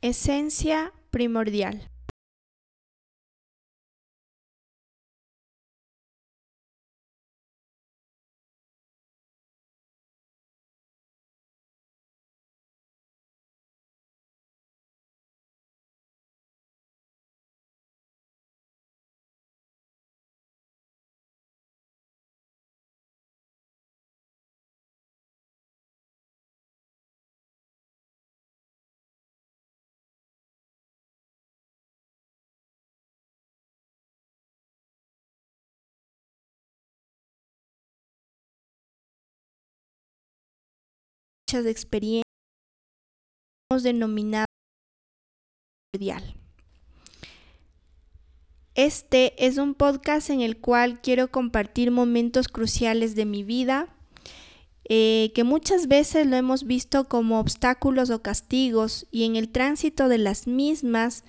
Esencia primordial. Muchas experiencias denominado primordial. Este es un podcast en el cual quiero compartir momentos cruciales de mi vida, eh, que muchas veces lo hemos visto como obstáculos o castigos y en el tránsito de las mismas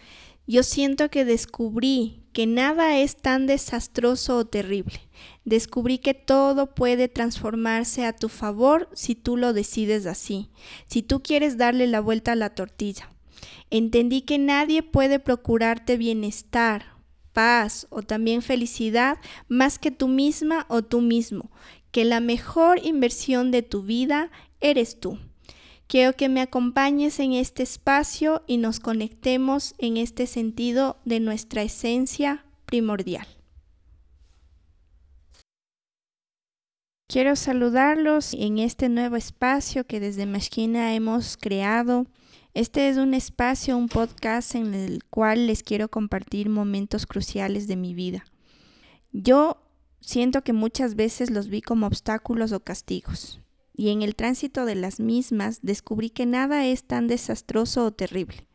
yo siento que descubrí que nada es tan desastroso o terrible. Descubrí que todo puede transformarse a tu favor si tú lo decides así, si tú quieres darle la vuelta a la tortilla. Entendí que nadie puede procurarte bienestar, paz o también felicidad más que tú misma o tú mismo, que la mejor inversión de tu vida eres tú. Quiero que me acompañes en este espacio y nos conectemos en este sentido de nuestra esencia primordial. Quiero saludarlos en este nuevo espacio que desde Mashkina hemos creado. Este es un espacio, un podcast en el cual les quiero compartir momentos cruciales de mi vida. Yo siento que muchas veces los vi como obstáculos o castigos y en el tránsito de las mismas descubrí que nada es tan desastroso o terrible.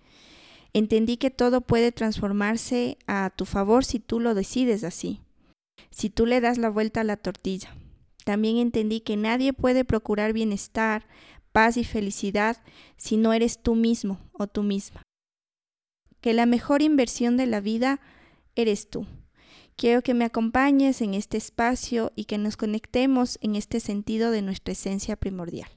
Entendí que todo puede transformarse a tu favor si tú lo decides así, si tú le das la vuelta a la tortilla. También entendí que nadie puede procurar bienestar, paz y felicidad si no eres tú mismo o tú misma. Que la mejor inversión de la vida eres tú. Quiero que me acompañes en este espacio y que nos conectemos en este sentido de nuestra esencia primordial.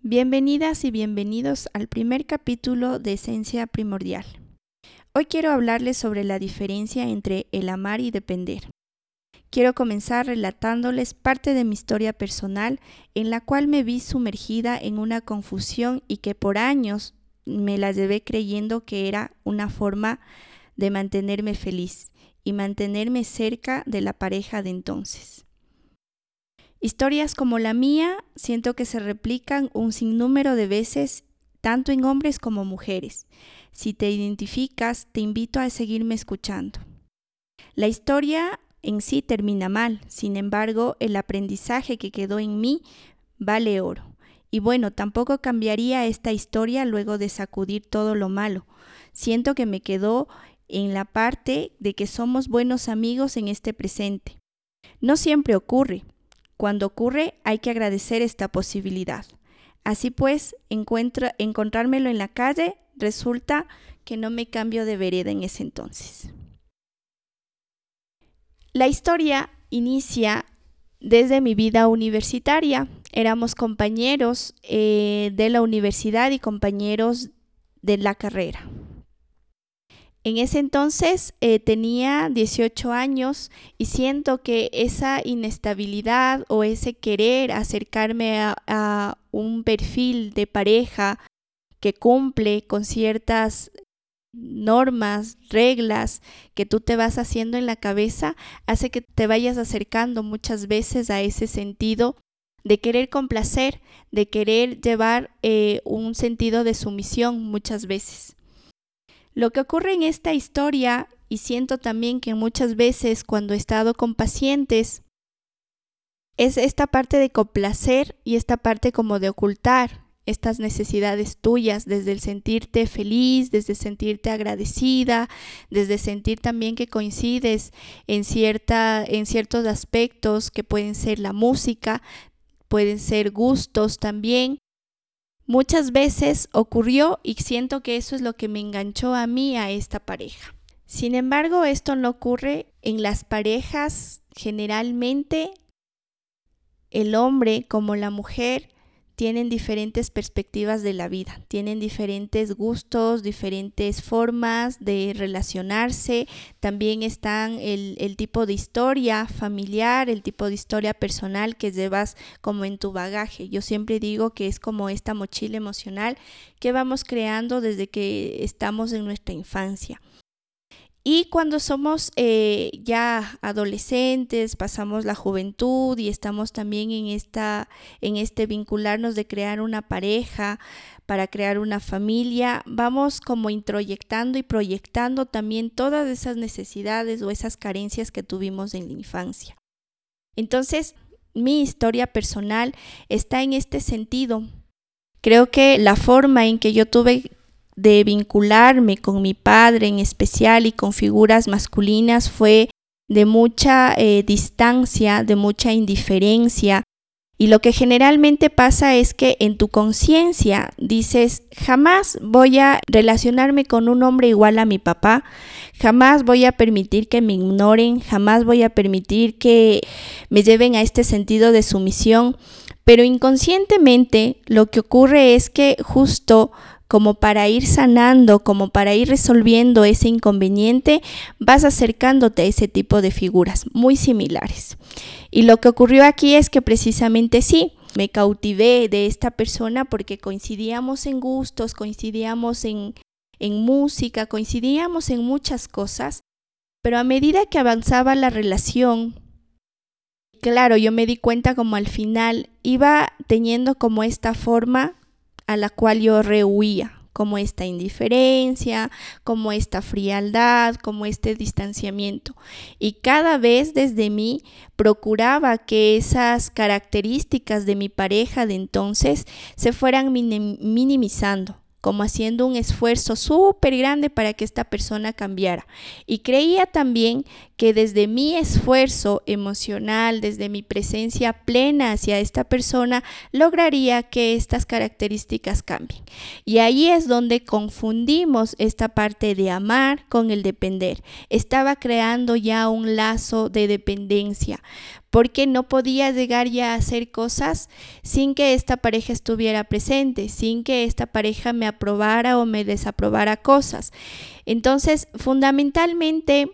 Bienvenidas y bienvenidos al primer capítulo de Esencia Primordial. Hoy quiero hablarles sobre la diferencia entre el amar y depender. Quiero comenzar relatándoles parte de mi historia personal en la cual me vi sumergida en una confusión y que por años me la llevé creyendo que era una forma de mantenerme feliz y mantenerme cerca de la pareja de entonces. Historias como la mía siento que se replican un sinnúmero de veces tanto en hombres como mujeres. Si te identificas, te invito a seguirme escuchando. La historia en sí termina mal, sin embargo, el aprendizaje que quedó en mí vale oro. Y bueno, tampoco cambiaría esta historia luego de sacudir todo lo malo. Siento que me quedó en la parte de que somos buenos amigos en este presente. No siempre ocurre. Cuando ocurre hay que agradecer esta posibilidad. Así pues, encontrármelo en la calle resulta que no me cambio de vereda en ese entonces. La historia inicia desde mi vida universitaria. Éramos compañeros eh, de la universidad y compañeros de la carrera. En ese entonces eh, tenía 18 años y siento que esa inestabilidad o ese querer acercarme a un perfil de pareja que cumple con ciertas normas, reglas que tú te vas haciendo en la cabeza, hace que te vayas acercando muchas veces a ese sentido de querer complacer, de querer llevar eh, un sentido de sumisión muchas veces. Lo que ocurre en esta historia, y siento también que muchas veces cuando he estado con pacientes, es esta parte de complacer y esta parte como de ocultar estas necesidades tuyas, desde el sentirte feliz, desde sentirte agradecida, desde sentir también que coincides en, cierta, en ciertos aspectos que pueden ser la música, pueden ser gustos también. Muchas veces ocurrió y siento que eso es lo que me enganchó a mí a esta pareja. Sin embargo, esto no ocurre en las parejas generalmente. El hombre como la mujer tienen diferentes perspectivas de la vida, tienen diferentes gustos, diferentes formas de relacionarse, también están el, el, tipo de historia familiar, el tipo de historia personal que llevas como en tu bagaje. Yo siempre digo que es como esta mochila emocional que vamos creando desde que estamos en nuestra infancia. Y cuando somos eh, ya adolescentes, pasamos la juventud y estamos también en, esta, en este vincularnos de crear una pareja, para crear una familia, vamos como introyectando y proyectando también todas esas necesidades o esas carencias que tuvimos en la infancia. Entonces, mi historia personal está en este sentido. Creo que la forma en que yo tuve de vincularme con mi padre en especial y con figuras masculinas fue de mucha eh, distancia, de mucha indiferencia. Y lo que generalmente pasa es que en tu conciencia dices, jamás voy a relacionarme con un hombre igual a mi papá, jamás voy a permitir que me ignoren, jamás voy a permitir que me lleven a este sentido de sumisión. Pero inconscientemente lo que ocurre es que justo como para ir sanando, como para ir resolviendo ese inconveniente, vas acercándote a ese tipo de figuras muy similares. Y lo que ocurrió aquí es que precisamente sí, me cautivé de esta persona porque coincidíamos en gustos, coincidíamos en, en música, coincidíamos en muchas cosas, pero a medida que avanzaba la relación, claro, yo me di cuenta como al final iba teniendo como esta forma a la cual yo rehuía, como esta indiferencia, como esta frialdad, como este distanciamiento. Y cada vez desde mí procuraba que esas características de mi pareja de entonces se fueran minimizando como haciendo un esfuerzo súper grande para que esta persona cambiara. Y creía también que desde mi esfuerzo emocional, desde mi presencia plena hacia esta persona, lograría que estas características cambien. Y ahí es donde confundimos esta parte de amar con el depender. Estaba creando ya un lazo de dependencia porque no podía llegar ya a hacer cosas sin que esta pareja estuviera presente, sin que esta pareja me aprobara o me desaprobara cosas. Entonces, fundamentalmente,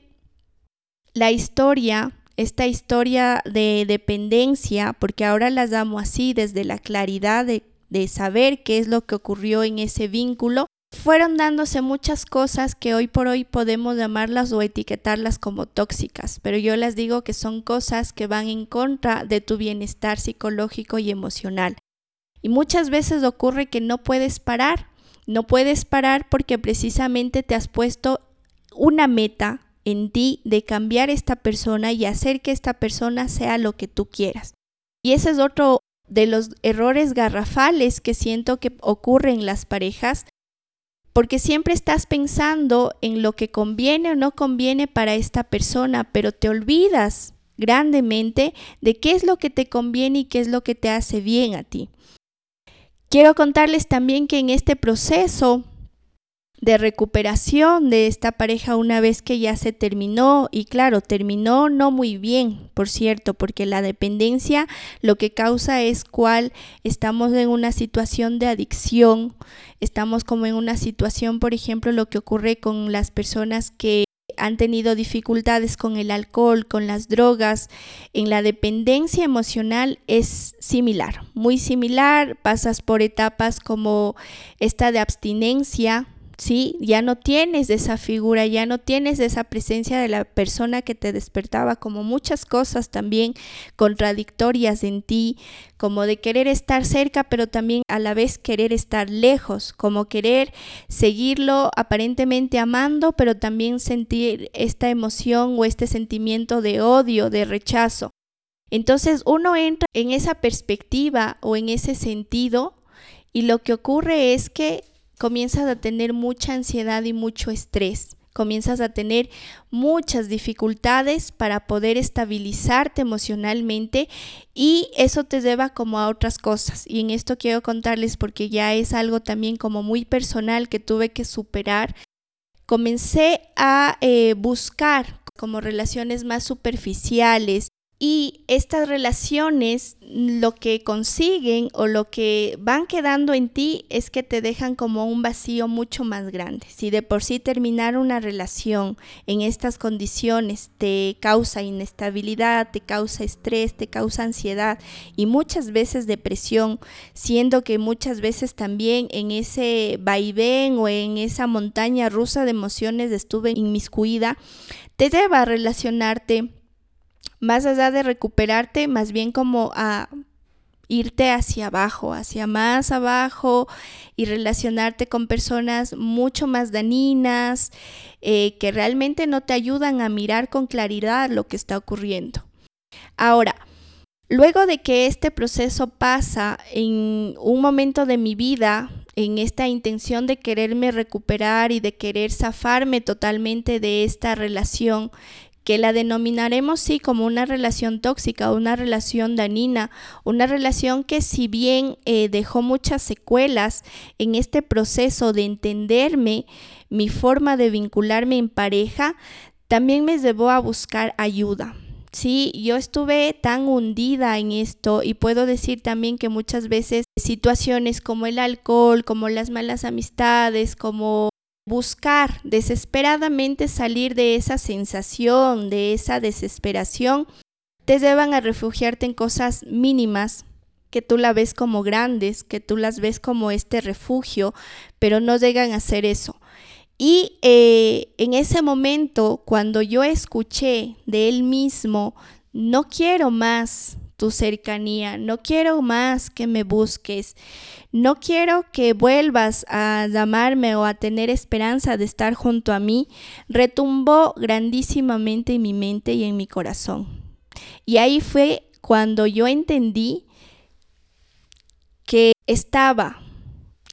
la historia, esta historia de dependencia, porque ahora las damos así desde la claridad de, de saber qué es lo que ocurrió en ese vínculo, fueron dándose muchas cosas que hoy por hoy podemos llamarlas o etiquetarlas como tóxicas, pero yo las digo que son cosas que van en contra de tu bienestar psicológico y emocional. Y muchas veces ocurre que no puedes parar, no puedes parar porque precisamente te has puesto una meta en ti de cambiar esta persona y hacer que esta persona sea lo que tú quieras. Y ese es otro de los errores garrafales que siento que ocurren en las parejas porque siempre estás pensando en lo que conviene o no conviene para esta persona, pero te olvidas grandemente de qué es lo que te conviene y qué es lo que te hace bien a ti. Quiero contarles también que en este proceso de recuperación de esta pareja una vez que ya se terminó. Y claro, terminó no muy bien, por cierto, porque la dependencia lo que causa es cual estamos en una situación de adicción, estamos como en una situación, por ejemplo, lo que ocurre con las personas que han tenido dificultades con el alcohol, con las drogas, en la dependencia emocional es similar, muy similar, pasas por etapas como esta de abstinencia, ¿sí? Ya no tienes esa figura, ya no tienes esa presencia de la persona que te despertaba, como muchas cosas también contradictorias en ti, como de querer estar cerca, pero también a la vez querer estar lejos, como querer seguirlo aparentemente amando, pero también sentir esta emoción o este sentimiento de odio, de rechazo. Entonces uno entra en esa perspectiva o en ese sentido y lo que ocurre es que comienzas a tener mucha ansiedad y mucho estrés. Comienzas a tener muchas dificultades para poder estabilizarte emocionalmente y eso te lleva como a otras cosas. Y en esto quiero contarles porque ya es algo también como muy personal que tuve que superar. Comencé a eh, buscar como relaciones más superficiales, Y estas relaciones lo que consiguen o lo que van quedando en ti es que te dejan como un vacío mucho más grande. Si de por sí terminar una relación en estas condiciones te causa inestabilidad, te causa estrés, te causa ansiedad y muchas veces depresión, siendo que muchas veces también en ese vaivén o en esa montaña rusa de emociones estuve inmiscuida, te lleva a relacionarte más allá de recuperarte, más bien como a irte hacia abajo, hacia más abajo y relacionarte con personas mucho más dañinas eh, que realmente no te ayudan a mirar con claridad lo que está ocurriendo. Ahora, luego de que este proceso pasa en un momento de mi vida, en esta intención de quererme recuperar y de querer zafarme totalmente de esta relación que la denominaremos sí como una relación tóxica, una relación danina, una relación que si bien eh, dejó muchas secuelas en este proceso de entenderme, mi forma de vincularme en pareja, también me llevó a buscar ayuda. Sí, yo estuve tan hundida en esto y puedo decir también que muchas veces situaciones como el alcohol, como las malas amistades, como buscar desesperadamente salir de esa sensación, de esa desesperación, te llevan a refugiarte en cosas mínimas que tú la ves como grandes, que tú las ves como este refugio, pero no llegan a ser eso. Y eh, en ese momento, cuando yo escuché de él mismo, no quiero más tu cercanía, no quiero más que me busques, no quiero que vuelvas a llamarme o a tener esperanza de estar junto a mí, retumbó grandísimamente en mi mente y en mi corazón. Y ahí fue cuando yo entendí que estaba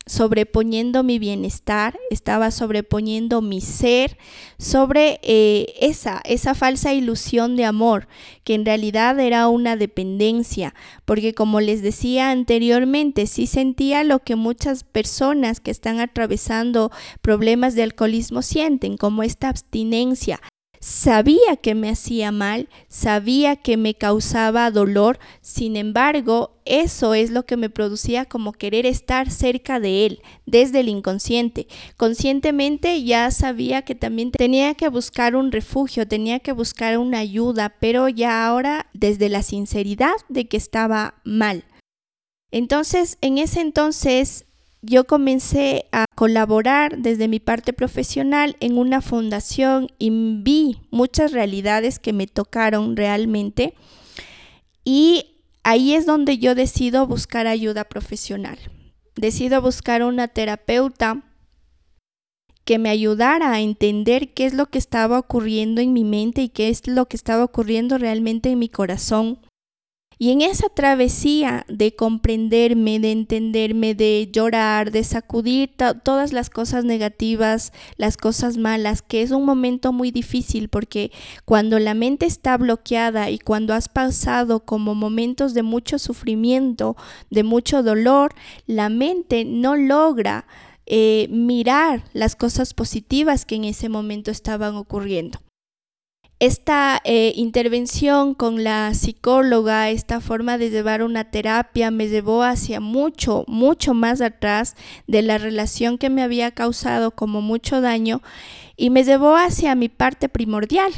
sobreponiendo mi bienestar, estaba sobreponiendo mi ser sobre eh, esa, esa falsa ilusión de amor, que en realidad era una dependencia, porque como les decía anteriormente, sí sentía lo que muchas personas que están atravesando problemas de alcoholismo sienten, como esta abstinencia, Sabía que me hacía mal, sabía que me causaba dolor, sin embargo, eso es lo que me producía como querer estar cerca de él, desde el inconsciente. Conscientemente ya sabía que también tenía que buscar un refugio, tenía que buscar una ayuda, pero ya ahora desde la sinceridad de que estaba mal. Entonces, en ese entonces yo comencé a colaborar desde mi parte profesional en una fundación y vi muchas realidades que me tocaron realmente y ahí es donde yo decido buscar ayuda profesional. Decido buscar una terapeuta que me ayudara a entender qué es lo que estaba ocurriendo en mi mente y qué es lo que estaba ocurriendo realmente en mi corazón y en esa travesía de comprenderme, de entenderme, de llorar, de sacudir todas las cosas negativas, las cosas malas, que es un momento muy difícil porque cuando la mente está bloqueada y cuando has pasado como momentos de mucho sufrimiento, de mucho dolor, la mente no logra eh, mirar las cosas positivas que en ese momento estaban ocurriendo. Esta eh, intervención con la psicóloga, esta forma de llevar una terapia me llevó hacia mucho, mucho más atrás de la relación que me había causado como mucho daño y me llevó hacia mi parte primordial,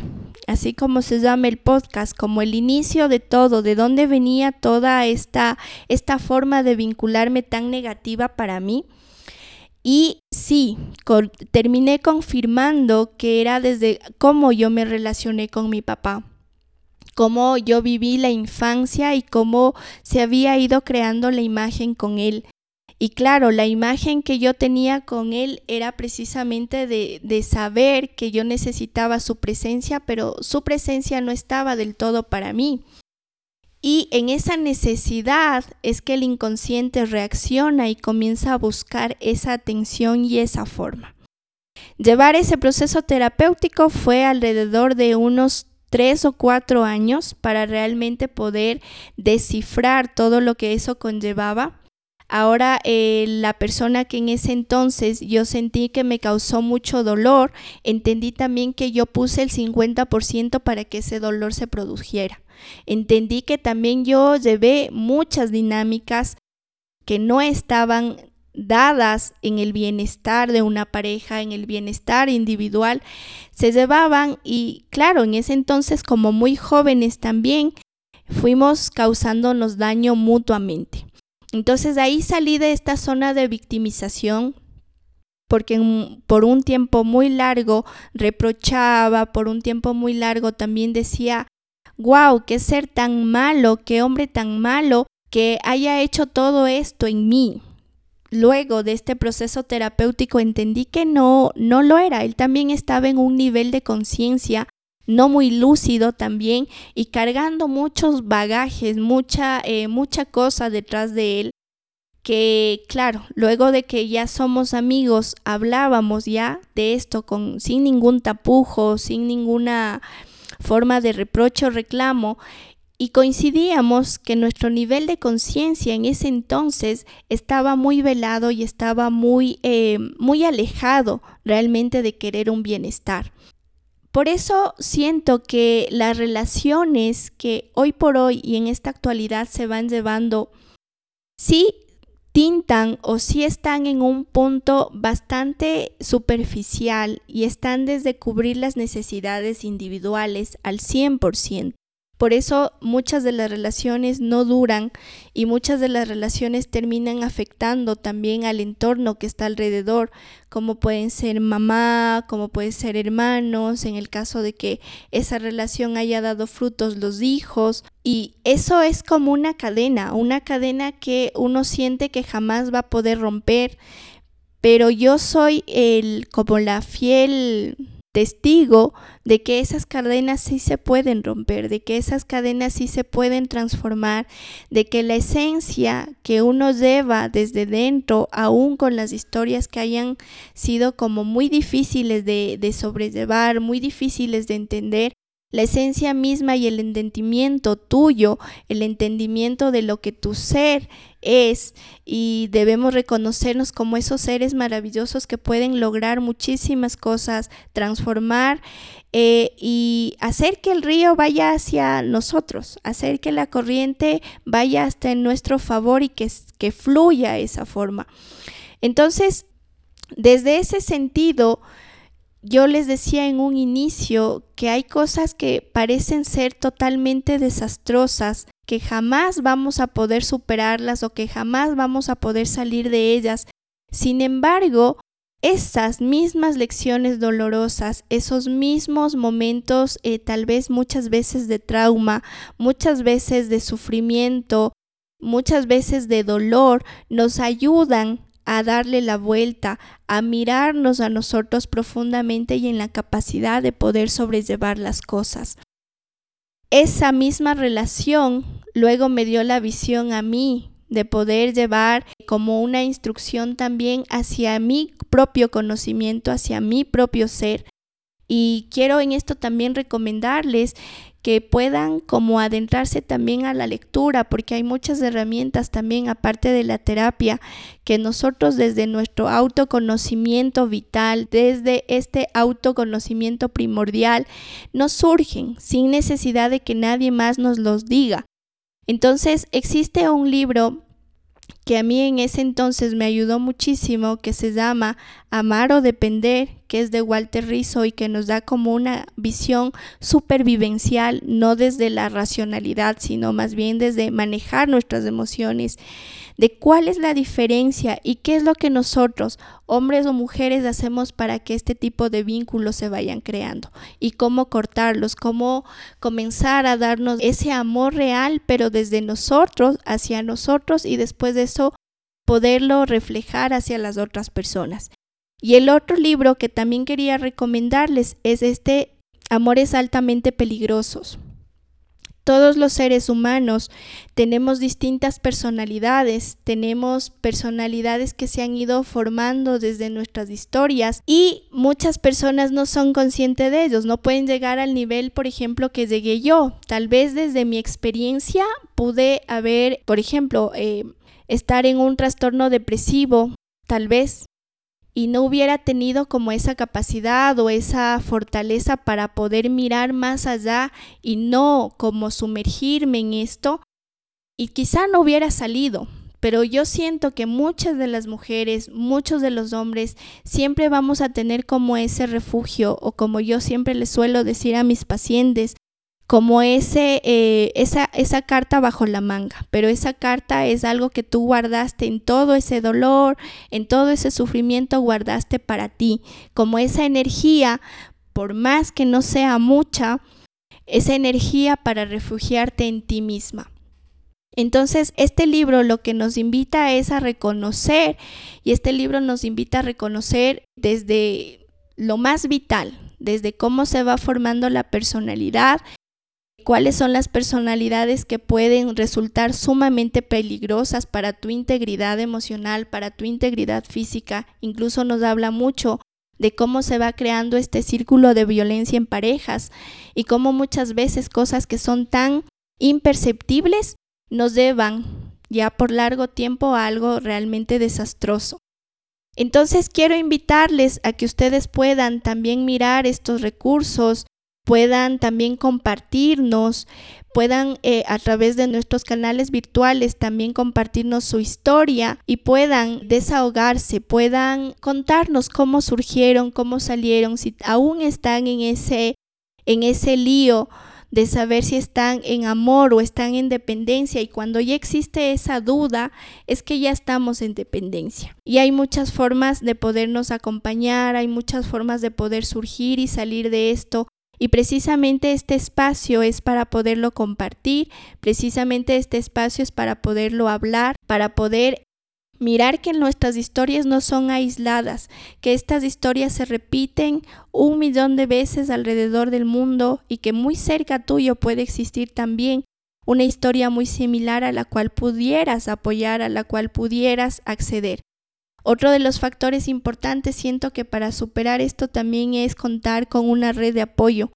así como se llama el podcast, como el inicio de todo, de dónde venía toda esta, esta forma de vincularme tan negativa para mí y sí, terminé confirmando que era desde cómo yo me relacioné con mi papá, cómo yo viví la infancia y cómo se había ido creando la imagen con él. Y claro, la imagen que yo tenía con él era precisamente de, de, saber que yo necesitaba su presencia, pero su presencia no estaba del todo para mí. Y en esa necesidad es que el inconsciente reacciona y comienza a buscar esa atención y esa forma. Llevar ese proceso terapéutico fue alrededor de unos tres o cuatro años para realmente poder descifrar todo lo que eso conllevaba Ahora eh, la persona que en ese entonces yo sentí que me causó mucho dolor, entendí también que yo puse el 50% para que ese dolor se produjera. Entendí que también yo llevé muchas dinámicas que no estaban dadas en el bienestar de una pareja, en el bienestar individual, se llevaban y claro, en ese entonces como muy jóvenes también fuimos causándonos daño mutuamente. Entonces ahí salí de esta zona de victimización porque por un tiempo muy largo reprochaba, por un tiempo muy largo también decía, wow, qué ser tan malo, qué hombre tan malo que haya hecho todo esto en mí. Luego de este proceso terapéutico entendí que no, no lo era. Él también estaba en un nivel de conciencia no muy lúcido también y cargando muchos bagajes, mucha, eh, mucha cosa detrás de él que claro, luego de que ya somos amigos, hablábamos ya de esto con sin ningún tapujo, sin ninguna forma de reproche o reclamo y coincidíamos que nuestro nivel de conciencia en ese entonces estaba muy velado y estaba muy, eh, muy alejado realmente de querer un bienestar. Por eso siento que las relaciones que hoy por hoy y en esta actualidad se van llevando, sí tintan o sí están en un punto bastante superficial y están desde cubrir las necesidades individuales al 100%. Por eso muchas de las relaciones no duran y muchas de las relaciones terminan afectando también al entorno que está alrededor, como pueden ser mamá, como pueden ser hermanos, en el caso de que esa relación haya dado frutos los hijos. Y eso es como una cadena, una cadena que uno siente que jamás va a poder romper. Pero yo soy el como la fiel testigo de que esas cadenas sí se pueden romper, de que esas cadenas sí se pueden transformar, de que la esencia que uno lleva desde dentro, aún con las historias que hayan sido como muy difíciles de, de sobrellevar, muy difíciles de entender, la esencia misma y el entendimiento tuyo, el entendimiento de lo que tu ser es y debemos reconocernos como esos seres maravillosos que pueden lograr muchísimas cosas, transformar eh, y hacer que el río vaya hacia nosotros, hacer que la corriente vaya hasta en nuestro favor y que, que fluya esa forma. Entonces, desde ese sentido, yo les decía en un inicio que hay cosas que parecen ser totalmente desastrosas, que jamás vamos a poder superarlas o que jamás vamos a poder salir de ellas. Sin embargo, esas mismas lecciones dolorosas, esos mismos momentos, eh, tal vez muchas veces de trauma, muchas veces de sufrimiento, muchas veces de dolor, nos ayudan a darle la vuelta, a mirarnos a nosotros profundamente y en la capacidad de poder sobrellevar las cosas. Esa misma relación luego me dio la visión a mí de poder llevar como una instrucción también hacia mi propio conocimiento, hacia mi propio ser. Y quiero en esto también recomendarles que puedan como adentrarse también a la lectura, porque hay muchas herramientas también, aparte de la terapia, que nosotros desde nuestro autoconocimiento vital, desde este autoconocimiento primordial, nos surgen sin necesidad de que nadie más nos los diga. Entonces existe un libro que a mí en ese entonces me ayudó muchísimo, que se llama Amar o Depender, que es de Walter Rizzo y que nos da como una visión supervivencial, no desde la racionalidad, sino más bien desde manejar nuestras emociones de cuál es la diferencia y qué es lo que nosotros, hombres o mujeres, hacemos para que este tipo de vínculos se vayan creando y cómo cortarlos, cómo comenzar a darnos ese amor real, pero desde nosotros, hacia nosotros y después de eso poderlo reflejar hacia las otras personas. Y el otro libro que también quería recomendarles es este Amores altamente peligrosos. Todos los seres humanos tenemos distintas personalidades, tenemos personalidades que se han ido formando desde nuestras historias y muchas personas no son conscientes de ellos, no pueden llegar al nivel, por ejemplo, que llegué yo. Tal vez desde mi experiencia pude haber, por ejemplo, eh, estar en un trastorno depresivo, tal vez, y no hubiera tenido como esa capacidad o esa fortaleza para poder mirar más allá y no como sumergirme en esto, y quizá no hubiera salido. Pero yo siento que muchas de las mujeres, muchos de los hombres, siempre vamos a tener como ese refugio o como yo siempre les suelo decir a mis pacientes, como ese, eh, esa, esa carta bajo la manga, pero esa carta es algo que tú guardaste en todo ese dolor, en todo ese sufrimiento, guardaste para ti, como esa energía, por más que no sea mucha, esa energía para refugiarte en ti misma. Entonces, este libro lo que nos invita es a reconocer, y este libro nos invita a reconocer desde lo más vital, desde cómo se va formando la personalidad, cuáles son las personalidades que pueden resultar sumamente peligrosas para tu integridad emocional, para tu integridad física. Incluso nos habla mucho de cómo se va creando este círculo de violencia en parejas y cómo muchas veces cosas que son tan imperceptibles nos llevan ya por largo tiempo a algo realmente desastroso. Entonces quiero invitarles a que ustedes puedan también mirar estos recursos, puedan también compartirnos, puedan eh, a través de nuestros canales virtuales también compartirnos su historia y puedan desahogarse, puedan contarnos cómo surgieron, cómo salieron, si aún están en ese, en ese lío de saber si están en amor o están en dependencia y cuando ya existe esa duda es que ya estamos en dependencia. Y hay muchas formas de podernos acompañar, hay muchas formas de poder surgir y salir de esto y precisamente este espacio es para poderlo compartir, precisamente este espacio es para poderlo hablar, para poder mirar que nuestras historias no son aisladas, que estas historias se repiten un millón de veces alrededor del mundo y que muy cerca tuyo puede existir también una historia muy similar a la cual pudieras apoyar, a la cual pudieras acceder. Otro de los factores importantes siento que para superar esto también es contar con una red de apoyo,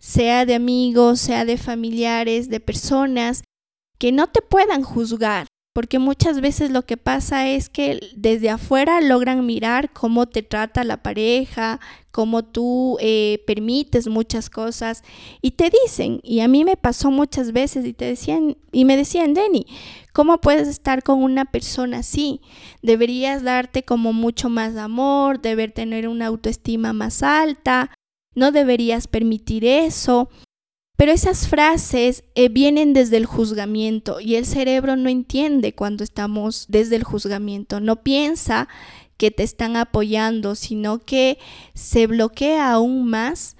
sea de amigos, sea de familiares, de personas que no te puedan juzgar, porque muchas veces lo que pasa es que desde afuera logran mirar cómo te trata la pareja, cómo tú eh, permites muchas cosas y te dicen, y a mí me pasó muchas veces y te decían, y me decían, Denny, ¿cómo puedes estar con una persona así? Deberías darte como mucho más amor, deber tener una autoestima más alta, no deberías permitir eso. Pero esas frases eh, vienen desde el juzgamiento y el cerebro no entiende cuando estamos desde el juzgamiento, no piensa que te están apoyando, sino que se bloquea aún más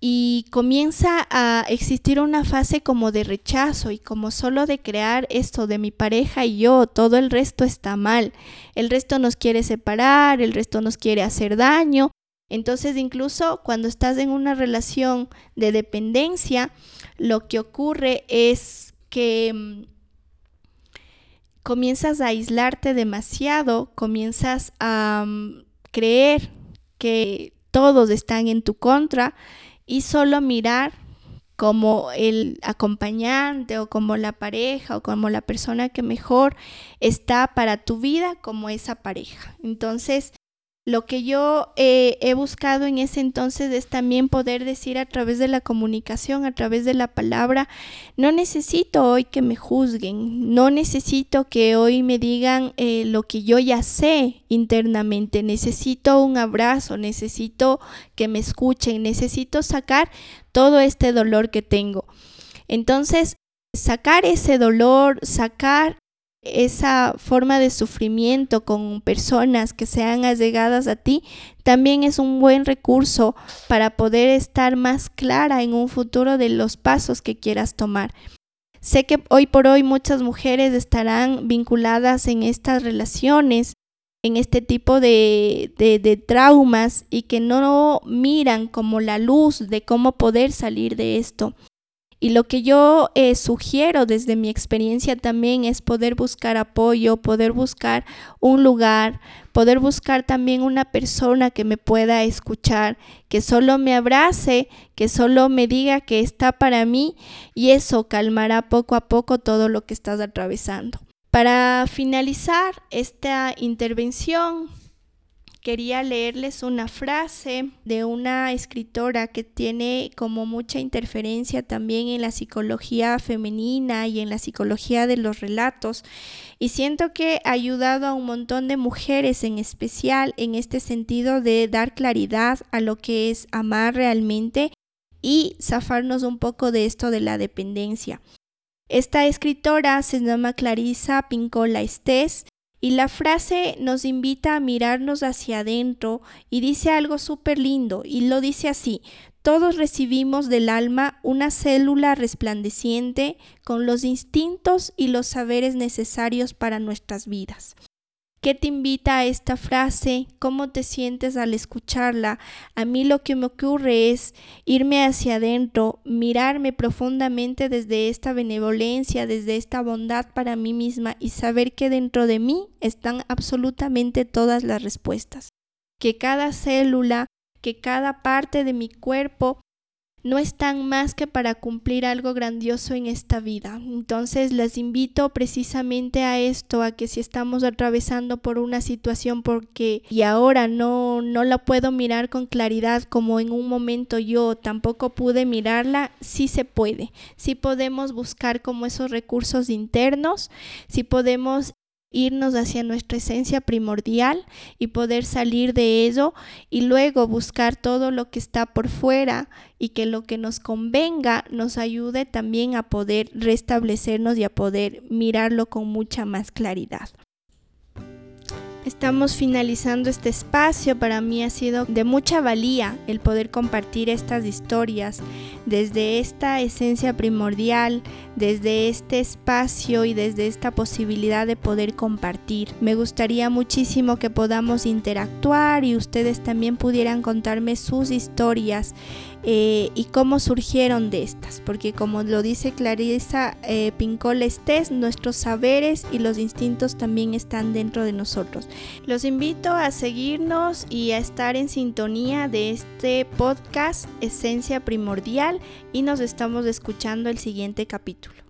y comienza a existir una fase como de rechazo y como solo de crear esto de mi pareja y yo, todo el resto está mal, el resto nos quiere separar, el resto nos quiere hacer daño entonces, incluso cuando estás en una relación de dependencia, lo que ocurre es que mm, comienzas a aislarte demasiado, comienzas a mm, creer que todos están en tu contra y solo mirar como el acompañante o como la pareja o como la persona que mejor está para tu vida como esa pareja. Entonces, lo que yo eh, he buscado en ese entonces es también poder decir a través de la comunicación, a través de la palabra, no necesito hoy que me juzguen, no necesito que hoy me digan eh, lo que yo ya sé internamente, necesito un abrazo, necesito que me escuchen, necesito sacar todo este dolor que tengo. Entonces, sacar ese dolor, sacar esa forma de sufrimiento con personas que sean allegadas a ti, también es un buen recurso para poder estar más clara en un futuro de los pasos que quieras tomar. Sé que hoy por hoy muchas mujeres estarán vinculadas en estas relaciones, en este tipo de, de, traumas y que no miran como la luz de cómo poder salir de esto. Y lo que yo eh, sugiero desde mi experiencia también es poder buscar apoyo, poder buscar un lugar, poder buscar también una persona que me pueda escuchar, que solo me abrace, que solo me diga que está para mí y eso calmará poco a poco todo lo que estás atravesando. Para finalizar esta intervención, quería leerles una frase de una escritora que tiene como mucha interferencia también en la psicología femenina y en la psicología de los relatos y siento que ha ayudado a un montón de mujeres en especial en este sentido de dar claridad a lo que es amar realmente y zafarnos un poco de esto de la dependencia. Esta escritora se llama Clarisa Pincola Estés y la frase nos invita a mirarnos hacia adentro y dice algo súper lindo y lo dice así, todos recibimos del alma una célula resplandeciente con los instintos y los saberes necesarios para nuestras vidas. ¿Qué te invita a esta frase? ¿Cómo te sientes al escucharla? A mí lo que me ocurre es irme hacia adentro, mirarme profundamente desde esta benevolencia, desde esta bondad para mí misma y saber que dentro de mí están absolutamente todas las respuestas. Que cada célula, que cada parte de mi cuerpo no están más que para cumplir algo grandioso en esta vida. Entonces les invito precisamente a esto, a que si estamos atravesando por una situación porque y ahora no no la puedo mirar con claridad como en un momento yo tampoco pude mirarla, sí se puede. Sí podemos buscar como esos recursos internos, sí podemos irnos hacia nuestra esencia primordial y poder salir de ello y luego buscar todo lo que está por fuera y que lo que nos convenga nos ayude también a poder restablecernos y a poder mirarlo con mucha más claridad. Estamos finalizando este espacio. Para mí ha sido de mucha valía el poder compartir estas historias desde esta esencia primordial, desde este espacio y desde esta posibilidad de poder compartir. Me gustaría muchísimo que podamos interactuar y ustedes también pudieran contarme sus historias eh, y cómo surgieron de estas, porque como lo dice Clarisa eh, Pincol Estés, nuestros saberes y los instintos también están dentro de nosotros. Los invito a seguirnos y a estar en sintonía de este podcast Esencia Primordial y nos estamos escuchando el siguiente capítulo.